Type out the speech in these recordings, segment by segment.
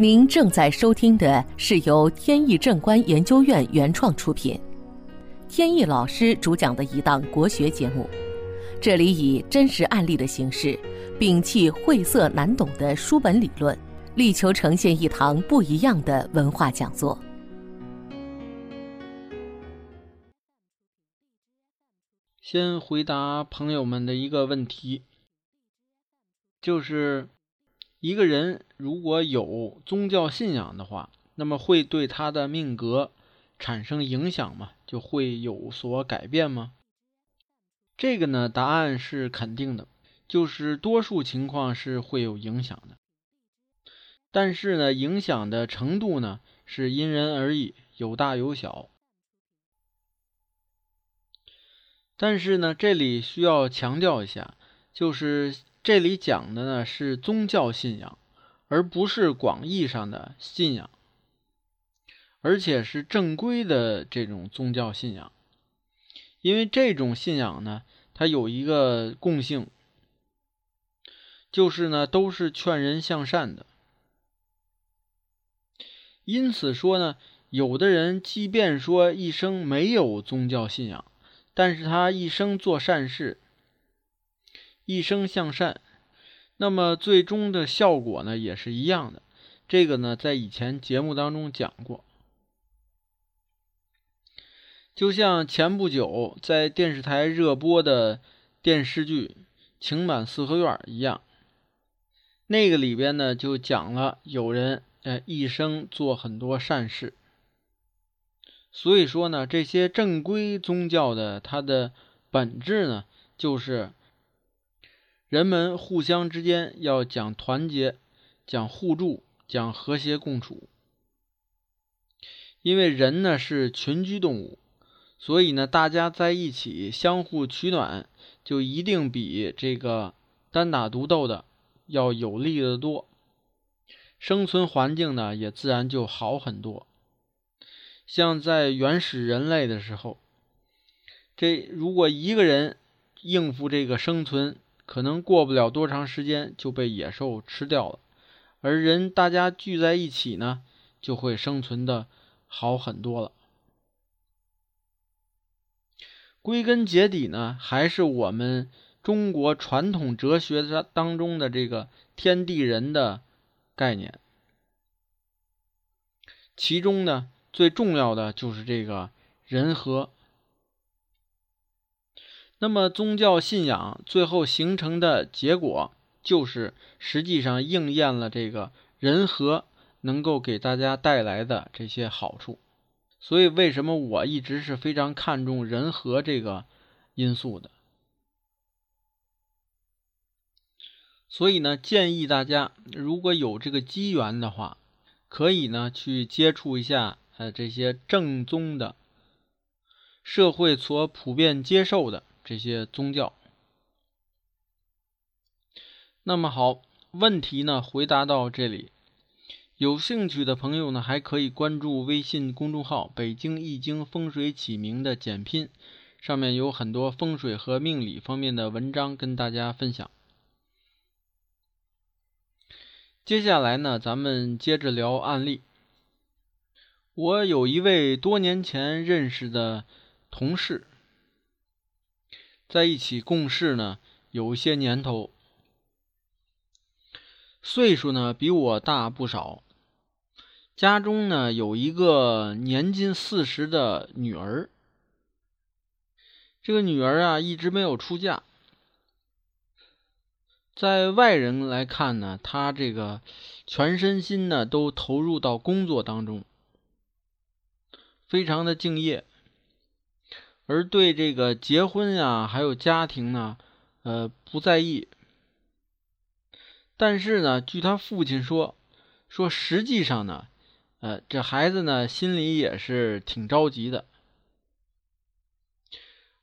您正在收听的是由天意正观研究院原创出品，天意老师主讲的一档国学节目。这里以真实案例的形式，摒弃晦涩难懂的书本理论，力求呈现一堂不一样的文化讲座。先回答朋友们的一个问题，就是一个人如果有宗教信仰的话，那么会对他的命格产生影响吗？就会有所改变吗？这个呢，答案是肯定的，就是多数情况是会有影响的，但是呢，影响的程度呢是因人而异，有大有小。但是呢，这里需要强调一下，就是这里讲的呢是宗教信仰，而不是广义上的信仰，而且是正规的这种宗教信仰。因为这种信仰呢，它有一个共性，就是呢都是劝人向善的。因此说呢，有的人即便说一生没有宗教信仰。但是他一生做善事，一生向善，那么最终的效果呢也是一样的。这个呢，在以前节目当中讲过。就像前不久在电视台热播的电视剧《情满四合院》一样，那个里边呢就讲了有人呃一生做很多善事。所以说呢，这些正规宗教的它的本质呢，就是人们互相之间要讲团结、讲互助、讲和谐共处。因为人呢是群居动物，所以呢大家在一起相互取暖，就一定比这个单打独斗的要有利的多，生存环境呢也自然就好很多。像在原始人类的时候，这如果一个人应付这个生存，可能过不了多长时间就被野兽吃掉了。而人大家聚在一起呢，就会生存的好很多了。归根结底呢，还是我们中国传统哲学的当中的这个天地人的概念，其中呢。最重要的就是这个人和。那么宗教信仰最后形成的结果，就是实际上应验了这个人和能够给大家带来的这些好处。所以为什么我一直是非常看重人和这个因素的？所以呢，建议大家如果有这个机缘的话，可以呢去接触一下。呃，这些正宗的社会所普遍接受的这些宗教。那么好，问题呢回答到这里，有兴趣的朋友呢还可以关注微信公众号“北京易经风水起名”的简拼，上面有很多风水和命理方面的文章跟大家分享。接下来呢，咱们接着聊案例。我有一位多年前认识的同事，在一起共事呢，有些年头，岁数呢比我大不少，家中呢有一个年近四十的女儿，这个女儿啊一直没有出嫁，在外人来看呢，她这个全身心呢都投入到工作当中。非常的敬业，而对这个结婚呀，还有家庭呢，呃，不在意。但是呢，据他父亲说，说实际上呢，呃，这孩子呢，心里也是挺着急的。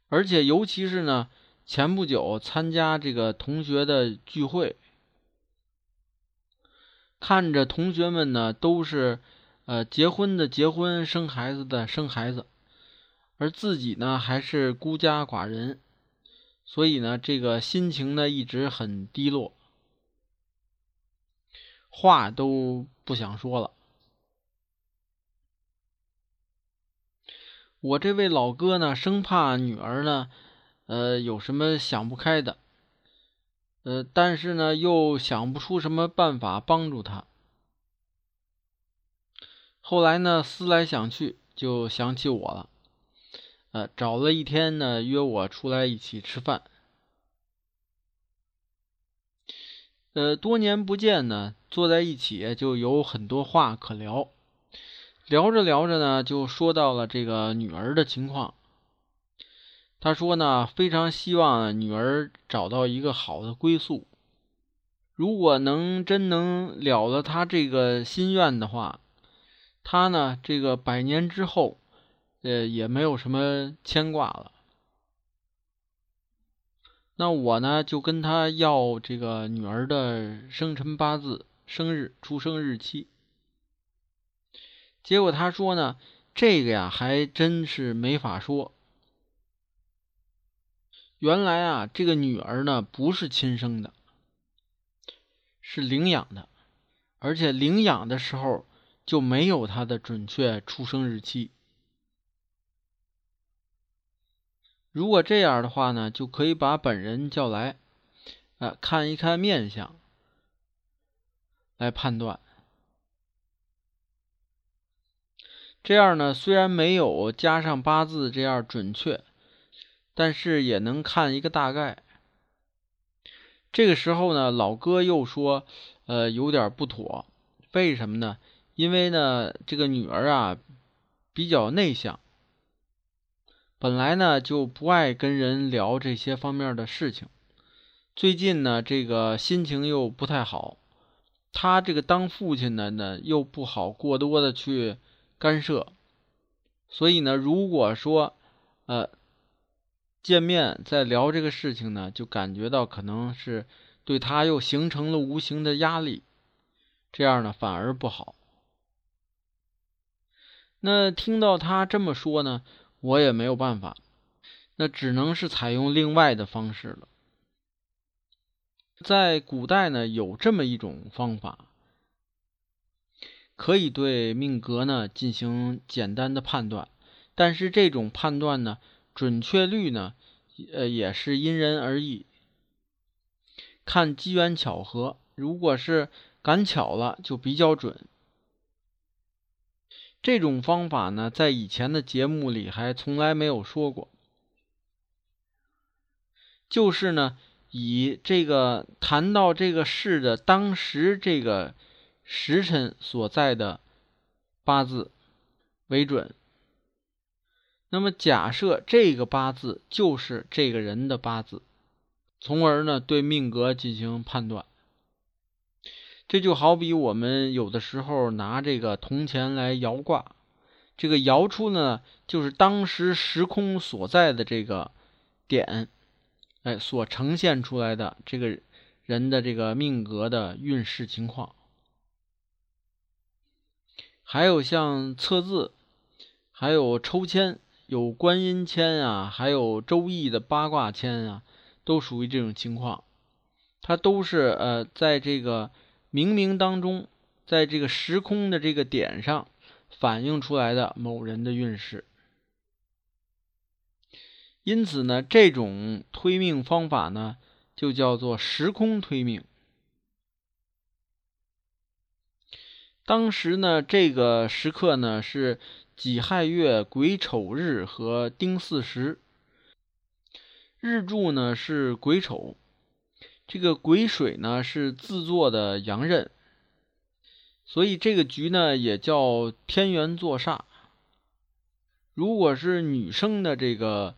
而且，尤其是呢，前不久参加这个同学的聚会，看着同学们呢，都是。呃，结婚的结婚，生孩子的生孩子，而自己呢还是孤家寡人，所以呢，这个心情呢一直很低落。话都不想说了。我这位老哥呢，生怕女儿呢，呃，有什么想不开的，呃，但是呢，又想不出什么办法帮助她。后来呢，思来想去，就想起我了，呃，找了一天呢，约我出来一起吃饭。呃，多年不见呢，坐在一起就有很多话可聊。聊着聊着呢，就说到了这个女儿的情况。他说呢，非常希望女儿找到一个好的归宿。如果能真能了了他这个心愿的话。他呢，这个百年之后，呃，也没有什么牵挂了。那我呢，就跟他要这个女儿的生辰八字、生日、出生日期。结果他说呢，这个呀，还真是没法说。原来啊，这个女儿呢，不是亲生的，是领养的，而且领养的时候。就没有他的准确出生日期。如果这样的话呢，就可以把本人叫来，呃，看一看面相，来判断。这样呢，虽然没有加上八字这样准确，但是也能看一个大概。这个时候呢，老哥又说，呃，有点不妥，为什么呢？因为呢，这个女儿啊比较内向，本来呢就不爱跟人聊这些方面的事情。最近呢，这个心情又不太好，他这个当父亲的呢又不好过多的去干涉，所以呢，如果说呃见面再聊这个事情呢，就感觉到可能是对他又形成了无形的压力，这样呢反而不好。那听到他这么说呢，我也没有办法，那只能是采用另外的方式了。在古代呢，有这么一种方法，可以对命格呢进行简单的判断，但是这种判断呢，准确率呢，呃，也是因人而异，看机缘巧合。如果是赶巧了，就比较准。这种方法呢，在以前的节目里还从来没有说过。就是呢，以这个谈到这个事的当时这个时辰所在的八字为准。那么假设这个八字就是这个人的八字，从而呢对命格进行判断。这就好比我们有的时候拿这个铜钱来摇卦，这个摇出呢，就是当时时空所在的这个点，哎，所呈现出来的这个人的这个命格的运势情况。还有像测字，还有抽签，有观音签啊，还有周易的八卦签啊，都属于这种情况。它都是呃，在这个。冥冥当中，在这个时空的这个点上反映出来的某人的运势，因此呢，这种推命方法呢，就叫做时空推命。当时呢，这个时刻呢是己亥月癸丑日和丁巳时，日柱呢是癸丑。这个癸水呢是自作的阳刃，所以这个局呢也叫天元坐煞。如果是女生的这个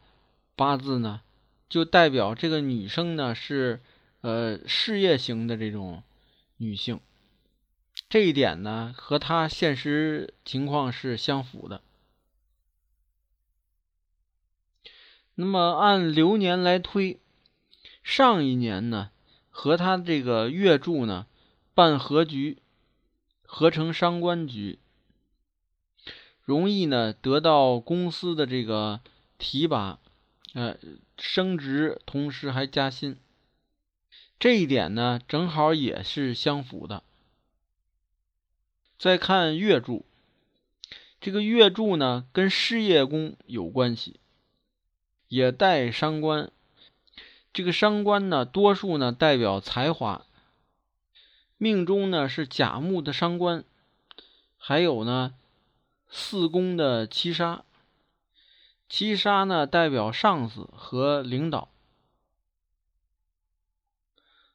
八字呢，就代表这个女生呢是呃事业型的这种女性，这一点呢和她现实情况是相符的。那么按流年来推，上一年呢。和他这个月柱呢，办合局，合成伤官局，容易呢得到公司的这个提拔，呃，升职，同时还加薪。这一点呢，正好也是相符的。再看月柱，这个月柱呢跟事业宫有关系，也带伤官。这个伤官呢，多数呢代表才华。命中呢是甲木的伤官，还有呢四宫的七杀。七杀呢代表上司和领导，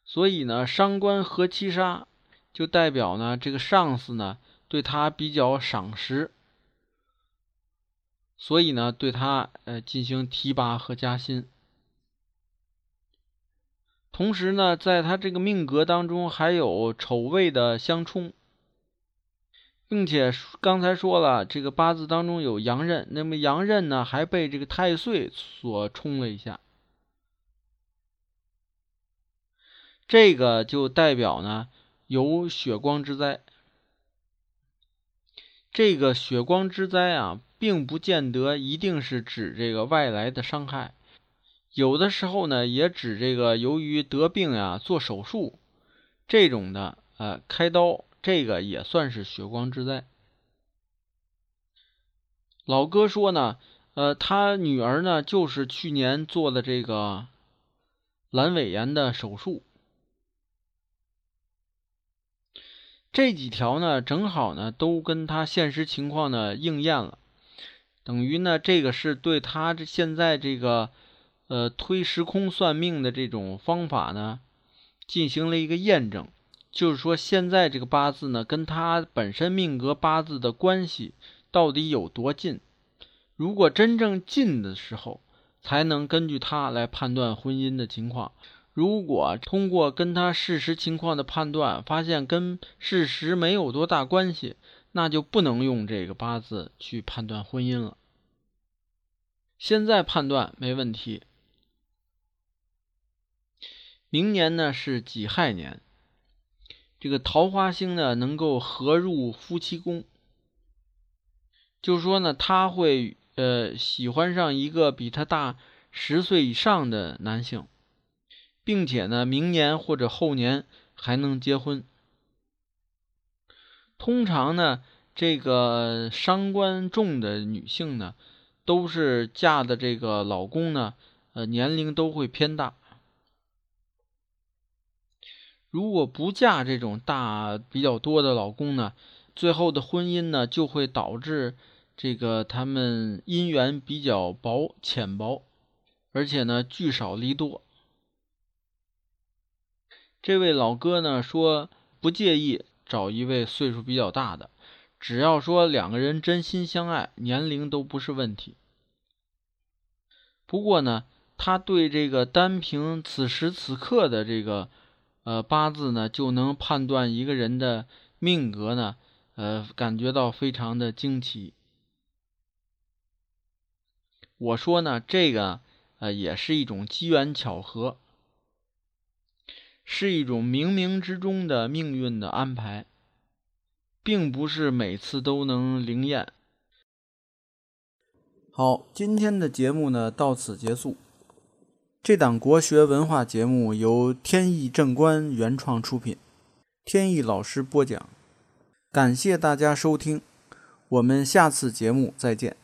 所以呢伤官和七杀就代表呢这个上司呢对他比较赏识，所以呢对他呃进行提拔和加薪。同时呢，在他这个命格当中还有丑未的相冲，并且刚才说了，这个八字当中有阳刃，那么阳刃呢还被这个太岁所冲了一下，这个就代表呢有血光之灾。这个血光之灾啊，并不见得一定是指这个外来的伤害。有的时候呢，也指这个由于得病呀，做手术这种的，呃，开刀，这个也算是血光之灾。老哥说呢，呃，他女儿呢，就是去年做的这个阑尾炎的手术。这几条呢，正好呢，都跟他现实情况呢应验了，等于呢，这个是对他这现在这个。呃，推时空算命的这种方法呢，进行了一个验证，就是说现在这个八字呢，跟他本身命格八字的关系到底有多近？如果真正近的时候，才能根据他来判断婚姻的情况；如果通过跟他事实情况的判断，发现跟事实没有多大关系，那就不能用这个八字去判断婚姻了。现在判断没问题。明年呢是己亥年，这个桃花星呢能够合入夫妻宫，就说呢他会呃喜欢上一个比他大十岁以上的男性，并且呢明年或者后年还能结婚。通常呢这个伤官重的女性呢，都是嫁的这个老公呢呃年龄都会偏大。如果不嫁这种大比较多的老公呢，最后的婚姻呢就会导致这个他们姻缘比较薄浅薄，而且呢聚少离多。这位老哥呢说不介意找一位岁数比较大的，只要说两个人真心相爱，年龄都不是问题。不过呢，他对这个单凭此时此刻的这个。呃，八字呢就能判断一个人的命格呢，呃，感觉到非常的惊奇。我说呢，这个呃也是一种机缘巧合，是一种冥冥之中的命运的安排，并不是每次都能灵验。好，今天的节目呢到此结束。这档国学文化节目由天意正观原创出品，天意老师播讲，感谢大家收听，我们下次节目再见。